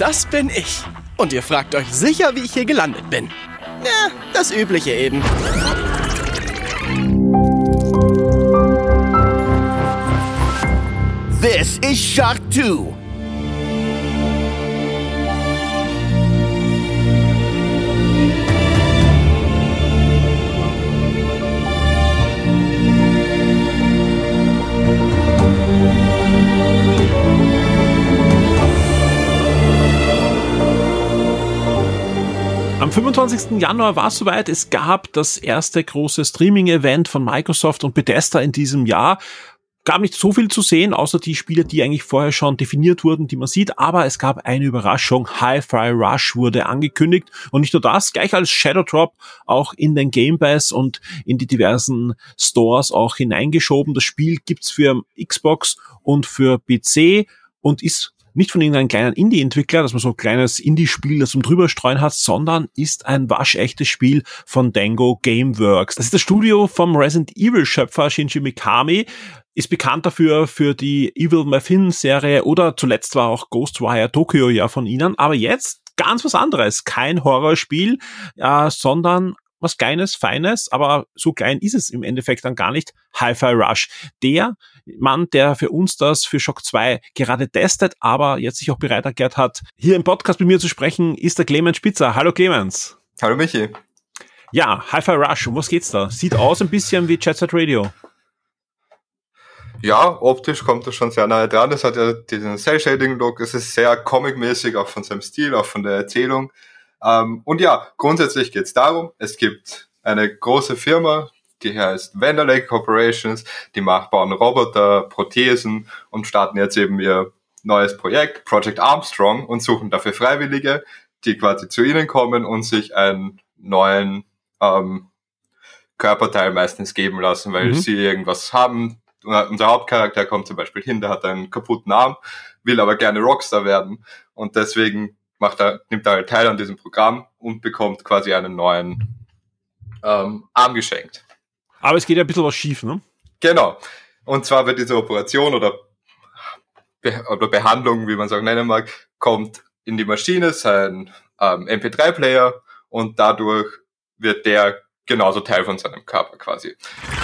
Das bin ich. Und ihr fragt euch sicher, wie ich hier gelandet bin. Ja, das Übliche eben. This is Shark 2. 25. Januar war es soweit. Es gab das erste große Streaming-Event von Microsoft und Bethesda in diesem Jahr. Gab nicht so viel zu sehen, außer die Spiele, die eigentlich vorher schon definiert wurden, die man sieht. Aber es gab eine Überraschung. Hi-Fi Rush wurde angekündigt. Und nicht nur das, gleich als Shadow Drop auch in den Game Pass und in die diversen Stores auch hineingeschoben. Das Spiel gibt's für Xbox und für PC und ist nicht von irgendeinem kleinen Indie-Entwickler, dass man so ein kleines Indie-Spiel, das zum drüberstreuen hat, sondern ist ein waschechtes Spiel von Dango Gameworks. Das ist das Studio vom Resident Evil-Schöpfer Shinji Mikami, ist bekannt dafür für die Evil Muffin-Serie oder zuletzt war auch Ghostwire Tokyo ja von ihnen, aber jetzt ganz was anderes. Kein Horrorspiel, äh, sondern was Kleines, Feines, aber so klein ist es im Endeffekt dann gar nicht. Hi-Fi Rush. Der Mann, der für uns das für Shock 2 gerade testet, aber jetzt sich auch bereit erklärt hat, hier im Podcast mit mir zu sprechen, ist der Clemens Spitzer. Hallo Clemens. Hallo Michi. Ja, Hi-Fi Rush, um was geht's da? Sieht aus ein bisschen wie Jet Set Radio. Ja, optisch kommt das schon sehr nahe dran. Es hat ja diesen Cell-Shading-Look. Es ist sehr comic-mäßig, auch von seinem Stil, auch von der Erzählung. Ähm, und ja, grundsätzlich geht es darum, es gibt eine große Firma, die heißt Vanderlake Corporations, die macht, bauen Roboter, Prothesen und starten jetzt eben ihr neues Projekt, Project Armstrong, und suchen dafür Freiwillige, die quasi zu ihnen kommen und sich einen neuen ähm, Körperteil meistens geben lassen, weil mhm. sie irgendwas haben. Unser Hauptcharakter kommt zum Beispiel hin, der hat einen kaputten Arm, will aber gerne Rockstar werden und deswegen macht er, nimmt er halt teil an diesem Programm und bekommt quasi einen neuen ähm, Arm geschenkt. Aber es geht ja ein bisschen was schief, ne? Genau. Und zwar wird diese Operation oder, Be oder Behandlung, wie man es auch nennen mag, kommt in die Maschine, sein ähm, MP3-Player und dadurch wird der genauso Teil von seinem Körper quasi.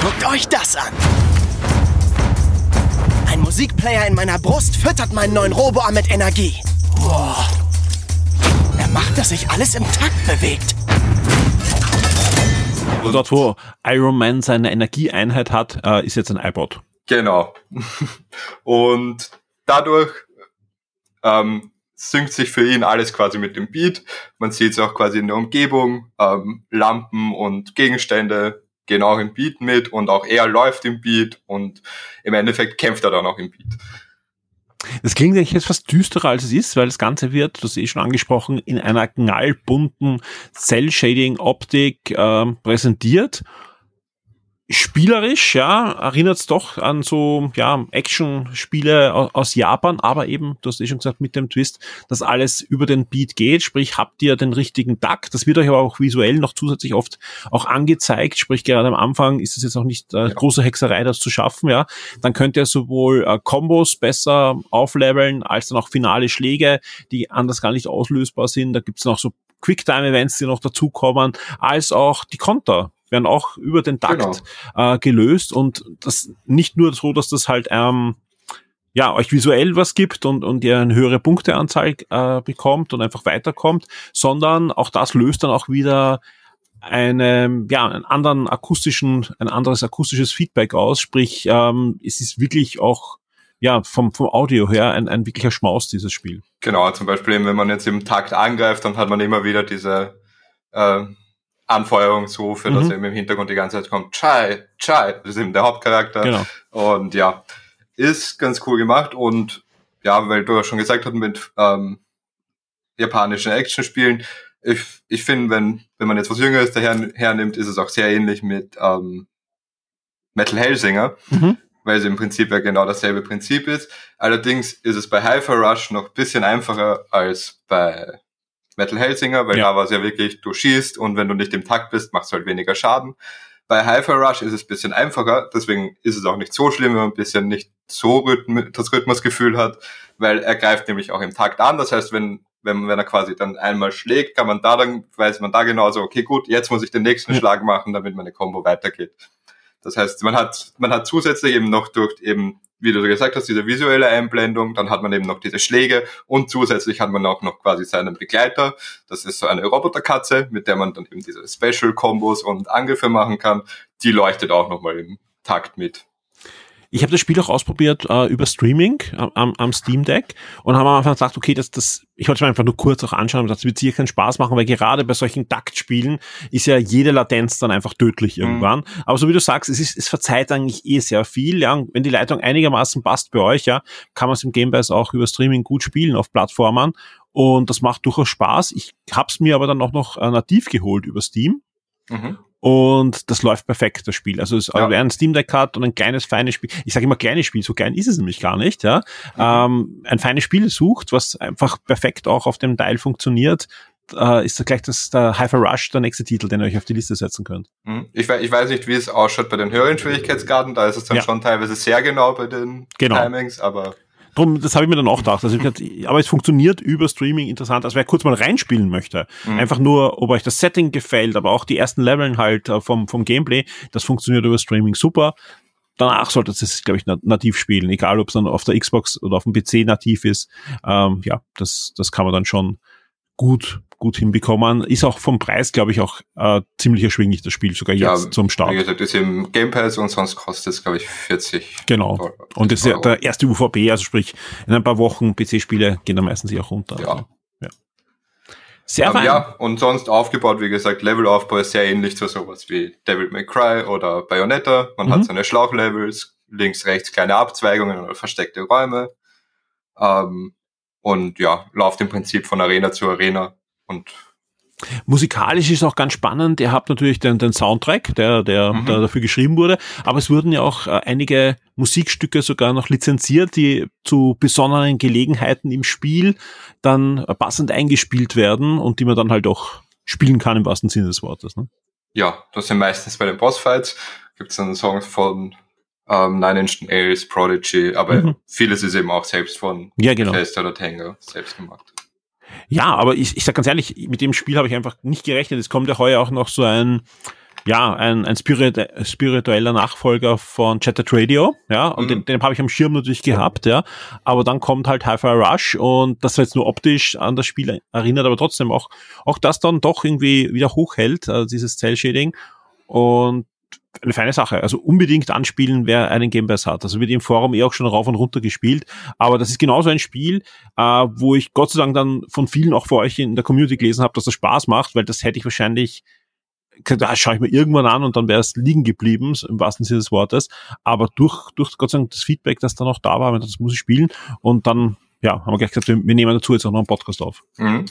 Guckt euch das an! Ein Musikplayer in meiner Brust füttert meinen neuen Roboarm mit Energie. Boah. Er macht, dass sich alles im Takt bewegt. Und dort, wo Iron Man seine Energieeinheit hat, äh, ist jetzt ein iPod. Genau. Und dadurch ähm, synkt sich für ihn alles quasi mit dem Beat. Man sieht es auch quasi in der Umgebung. Ähm, Lampen und Gegenstände gehen auch im Beat mit und auch er läuft im Beat und im Endeffekt kämpft er dann auch im Beat. Das klingt eigentlich jetzt fast düsterer als es ist, weil das Ganze wird, das ist eh schon angesprochen, in einer knallbunten Cell-Shading-Optik äh, präsentiert spielerisch, ja, erinnert es doch an so, ja, Action-Spiele aus Japan, aber eben, du hast eh schon gesagt, mit dem Twist, dass alles über den Beat geht, sprich, habt ihr den richtigen Takt, das wird euch aber auch visuell noch zusätzlich oft auch angezeigt, sprich, gerade am Anfang ist es jetzt auch nicht äh, große Hexerei, das zu schaffen, ja, dann könnt ihr sowohl äh, Combos besser aufleveln, als dann auch finale Schläge, die anders gar nicht auslösbar sind, da gibt's noch so Quicktime-Events, die noch dazukommen, als auch die Konter, werden auch über den Takt genau. äh, gelöst und das nicht nur so, dass das halt ähm, ja, euch visuell was gibt und, und ihr eine höhere Punkteanzahl äh, bekommt und einfach weiterkommt, sondern auch das löst dann auch wieder eine, ja, einen anderen akustischen, ein anderes akustisches Feedback aus. Sprich, ähm, es ist wirklich auch ja, vom, vom Audio her ein, ein wirklicher Schmaus, dieses Spiel. Genau, zum Beispiel, wenn man jetzt im Takt angreift, dann hat man immer wieder diese äh, Anfeuerungsrufe, mhm. dass eben im Hintergrund die ganze Zeit kommt, Chai, Chai, das ist eben der Hauptcharakter. Genau. Und ja, ist ganz cool gemacht und ja, weil du ja schon gesagt hast, mit ähm, japanischen Actionspielen, ich, ich finde, wenn, wenn man jetzt was Jüngeres daher hernimmt, ist es auch sehr ähnlich mit ähm, Metal Hellsinger, mhm. weil es im Prinzip ja genau dasselbe Prinzip ist. Allerdings ist es bei Hyper Rush noch bisschen einfacher als bei Metal Hellsinger, weil ja. da war es ja wirklich, du schießt und wenn du nicht im Takt bist, machst du halt weniger Schaden. Bei Hyper Rush ist es ein bisschen einfacher, deswegen ist es auch nicht so schlimm, wenn man ein bisschen nicht so Rhythm das Rhythmusgefühl hat, weil er greift nämlich auch im Takt an. Das heißt, wenn wenn, wenn er quasi dann einmal schlägt, kann man da dann, weiß man da genauso, okay, gut, jetzt muss ich den nächsten ja. Schlag machen, damit meine Combo weitergeht. Das heißt, man hat, man hat zusätzlich eben noch durch eben, wie du gesagt hast, diese visuelle Einblendung, dann hat man eben noch diese Schläge und zusätzlich hat man auch noch quasi seinen Begleiter. Das ist so eine Roboterkatze, mit der man dann eben diese Special-Kombos und Angriffe machen kann. Die leuchtet auch nochmal im Takt mit. Ich habe das Spiel auch ausprobiert äh, über Streaming am, am Steam Deck und haben einfach gesagt, okay, das, das, ich wollte es mir einfach nur kurz auch anschauen und das wird sicher keinen Spaß machen, weil gerade bei solchen Taktspielen ist ja jede Latenz dann einfach tödlich mhm. irgendwann. Mhm. Aber so wie du sagst, es ist, es verzeiht eigentlich eh sehr viel. Ja, wenn die Leitung einigermaßen passt bei euch, ja, kann man es im Gamebase auch über Streaming gut spielen auf Plattformen und das macht durchaus Spaß. Ich hab's mir aber dann auch noch äh, nativ geholt über Steam. Mhm. Und das läuft perfekt, das Spiel. Also, es, ja. also wer ein Steam Deck hat und ein kleines, feines Spiel, ich sage immer kleines Spiel, so klein ist es nämlich gar nicht, ja. Mhm. Ähm, ein feines Spiel sucht, was einfach perfekt auch auf dem Teil funktioniert, äh, ist da gleich das der Hyper Rush der nächste Titel, den ihr euch auf die Liste setzen könnt. Mhm. Ich, ich weiß nicht, wie es ausschaut bei den höheren Schwierigkeitsgraden, da ist es dann ja. schon teilweise sehr genau bei den genau. Timings, aber Drum, das habe ich mir dann auch gedacht. Also gedacht, aber es funktioniert über Streaming interessant. Also wer kurz mal reinspielen möchte, mhm. einfach nur, ob euch das Setting gefällt, aber auch die ersten Leveln halt äh, vom, vom Gameplay, das funktioniert über Streaming super. Danach sollte es, glaube ich, nativ spielen, egal ob es dann auf der Xbox oder auf dem PC nativ ist. Ähm, ja, das, das kann man dann schon gut gut hinbekommen. Ist auch vom Preis, glaube ich, auch äh, ziemlich erschwinglich, das Spiel, sogar jetzt ja, zum Start. Wie gesagt, ist im Game Pass und sonst kostet es, glaube ich, 40 Genau. Dollar, und das ist ja der erste UVP, also sprich, in ein paar Wochen PC-Spiele gehen da meistens auch runter. Ja. Also, ja. Sehr um, Ja, und sonst aufgebaut, wie gesagt, Levelaufbau ist sehr ähnlich zu sowas wie Devil May Cry oder Bayonetta. Man mhm. hat seine Schlauchlevels, links, rechts kleine Abzweigungen oder versteckte Räume. Ähm, und ja, läuft im Prinzip von Arena zu Arena und Musikalisch ist auch ganz spannend. Ihr habt natürlich den, den Soundtrack, der, der, mhm. der dafür geschrieben wurde, aber es wurden ja auch äh, einige Musikstücke sogar noch lizenziert, die zu besonderen Gelegenheiten im Spiel dann passend eingespielt werden und die man dann halt auch spielen kann im wahrsten Sinne des Wortes. Ne? Ja, das sind meistens bei den Bossfights. Gibt es dann Songs von ähm, Nine Inch Nails, Prodigy, aber mhm. vieles ist eben auch selbst von ja, genau. Fester oder Tango selbst gemacht. Ja, aber ich, ich sag ganz ehrlich, mit dem Spiel habe ich einfach nicht gerechnet. Es kommt ja heuer auch noch so ein, ja, ein, ein spirit spiritueller Nachfolger von Chattered Radio, ja, und mhm. den, den habe ich am Schirm natürlich gehabt, ja, aber dann kommt halt Hi-Fi Rush und das jetzt nur optisch an das Spiel erinnert, aber trotzdem auch, auch das dann doch irgendwie wieder hochhält, also dieses Cell-Shading und eine feine Sache. Also unbedingt anspielen, wer einen Game Pass hat. Also wird im Forum eh auch schon rauf und runter gespielt. Aber das ist genauso ein Spiel, äh, wo ich Gott sei Dank dann von vielen auch vor euch in der Community gelesen habe, dass das Spaß macht, weil das hätte ich wahrscheinlich da schaue ich mir irgendwann an und dann wäre es liegen geblieben, im wahrsten Sinne des Wortes. Aber durch, durch Gott sei Dank das Feedback, das dann auch da war, das muss ich spielen. Und dann, ja, haben wir gleich gesagt, wir, nehmen dazu jetzt auch noch einen Podcast auf. Mhm.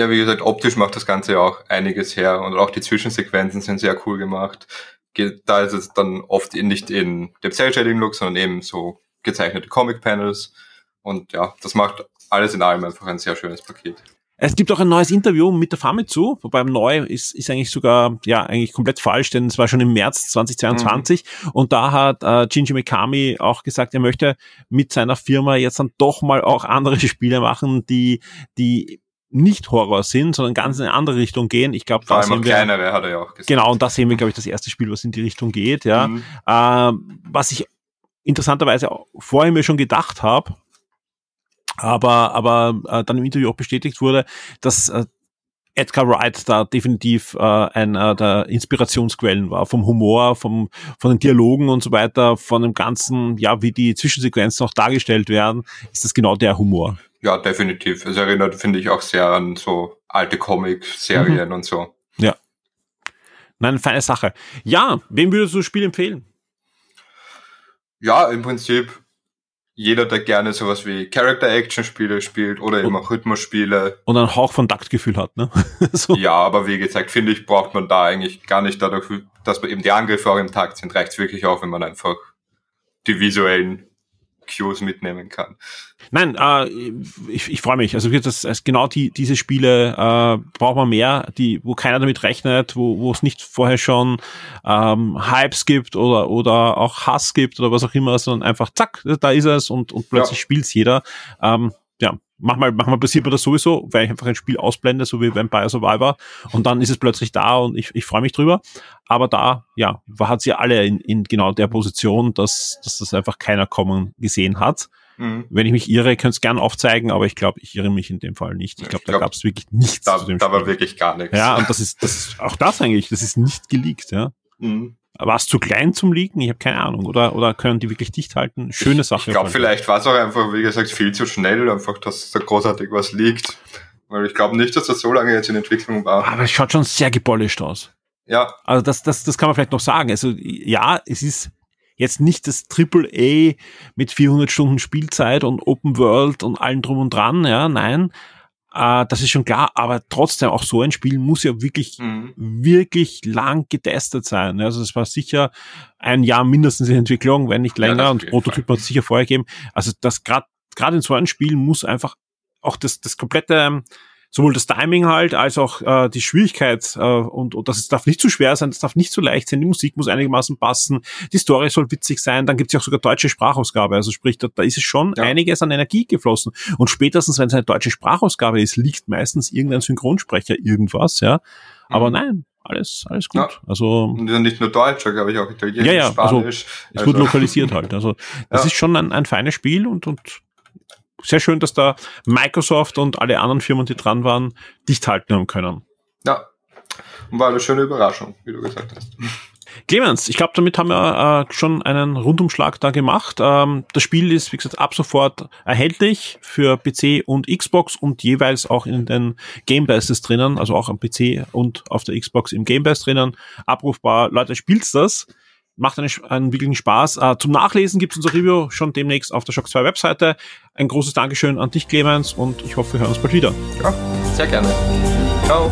Ja, wie gesagt, optisch macht das Ganze ja auch einiges her und auch die Zwischensequenzen sind sehr cool gemacht. Da ist es dann oft nicht in dem Cell-Shading-Look, sondern eben so gezeichnete Comic-Panels. Und ja, das macht alles in allem einfach ein sehr schönes Paket. Es gibt auch ein neues Interview mit der Famitsu, wobei neu ist, ist eigentlich sogar, ja, eigentlich komplett falsch, denn es war schon im März 2022 mhm. und da hat äh, Shinji Mikami auch gesagt, er möchte mit seiner Firma jetzt dann doch mal auch andere Spiele machen, die, die nicht Horror sind, sondern ganz in eine andere Richtung gehen. Ich glaube, da sehen wir kleinere, hat er ja auch gesagt. Genau, und da sehen wir, glaube ich, das erste Spiel, was in die Richtung geht. Ja, mhm. ähm, was ich interessanterweise vorher mir schon gedacht habe, aber aber äh, dann im Interview auch bestätigt wurde, dass äh, Edgar Wright da definitiv äh, einer der Inspirationsquellen war, vom Humor, vom, von den Dialogen und so weiter, von dem ganzen, ja, wie die Zwischensequenzen auch dargestellt werden, ist das genau der Humor. Ja, definitiv. Es erinnert, finde ich, auch sehr an so alte Comic-Serien mhm. und so. Ja. Nein, feine Sache. Ja, wem würdest du das Spiel empfehlen? Ja, im Prinzip jeder, der gerne sowas wie Character-Action-Spiele spielt oder eben auch Rhythmusspiele. Und einen Hauch von Taktgefühl hat, ne? so. Ja, aber wie gesagt, finde ich, braucht man da eigentlich gar nicht dadurch, dass man eben die Angriffe auch im Takt sind, reicht wirklich auch, wenn man einfach die visuellen Cues mitnehmen kann. Nein, äh, ich, ich freue mich. Also das, das genau die, diese Spiele äh, braucht man mehr, die, wo keiner damit rechnet, wo, es nicht vorher schon ähm, Hypes gibt oder, oder auch Hass gibt oder was auch immer, sondern einfach zack, da ist es und, und plötzlich ja. spielt's jeder. Ähm, ja, Manchmal, manchmal passiert mir das sowieso, weil ich einfach ein Spiel ausblende, so wie Vampire Survivor, und dann ist es plötzlich da und ich, ich freue mich drüber. Aber da, ja, hat sie alle in, in genau der Position, dass, dass das einfach keiner kommen gesehen hat. Mhm. Wenn ich mich irre, könnt es gern aufzeigen, aber ich glaube, ich irre mich in dem Fall nicht. Ich glaube, glaub, da gab es wirklich nichts. Da, da war wirklich gar nichts. Ja, und das ist, das ist auch das eigentlich, das ist nicht geleakt, ja. Mhm. War es zu klein zum Leaken? Ich habe keine Ahnung. Oder, oder können die wirklich dicht halten? Schöne Sache. Ich glaube, vielleicht war es auch einfach, wie gesagt, viel zu schnell, einfach, dass da großartig was liegt. Weil ich glaube nicht, dass das so lange jetzt in Entwicklung war. Aber es schaut schon sehr gepolished aus. Ja. Also das, das, das kann man vielleicht noch sagen. Also ja, es ist jetzt nicht das Triple A mit 400 Stunden Spielzeit und Open World und allem drum und dran, ja, nein. Äh, das ist schon klar, aber trotzdem auch so ein Spiel muss ja wirklich, mhm. wirklich lang getestet sein. Also es war sicher ein Jahr mindestens in Entwicklung, wenn nicht länger ja, und Prototyp hat es sicher vorher gegeben. Also das gerade gerade in so einem Spiel muss einfach auch das, das komplette sowohl das Timing halt als auch äh, die Schwierigkeit äh, und, und das es darf nicht zu schwer sein, das darf nicht zu leicht sein, die Musik muss einigermaßen passen, die Story soll witzig sein, dann gibt es ja auch sogar deutsche Sprachausgabe, also sprich, da, da ist es schon ja. einiges an Energie geflossen und spätestens, wenn es eine deutsche Sprachausgabe ist, liegt meistens irgendein Synchronsprecher irgendwas, ja, aber mhm. nein, alles, alles gut. Ja. Also nicht nur Deutsch, glaube ich auch Italienisch, ja, ja, Spanisch. Also, es also. wird lokalisiert halt. Also das ja. ist schon ein, ein feines Spiel und, und sehr schön, dass da Microsoft und alle anderen Firmen, die dran waren, dicht halten haben können. Ja, und war eine schöne Überraschung, wie du gesagt hast. Clemens, ich glaube, damit haben wir äh, schon einen Rundumschlag da gemacht. Ähm, das Spiel ist, wie gesagt, ab sofort erhältlich für PC und Xbox und jeweils auch in den Game Passes drinnen, also auch am PC und auf der Xbox im Game Pass drinnen, abrufbar. Leute, spielt's das macht einen, einen wirklichen Spaß. Äh, zum Nachlesen gibt es unser Review schon demnächst auf der Shock 2 Webseite. Ein großes Dankeschön an dich, Clemens, und ich hoffe, wir hören uns bald wieder. Ja, sehr gerne. Ciao.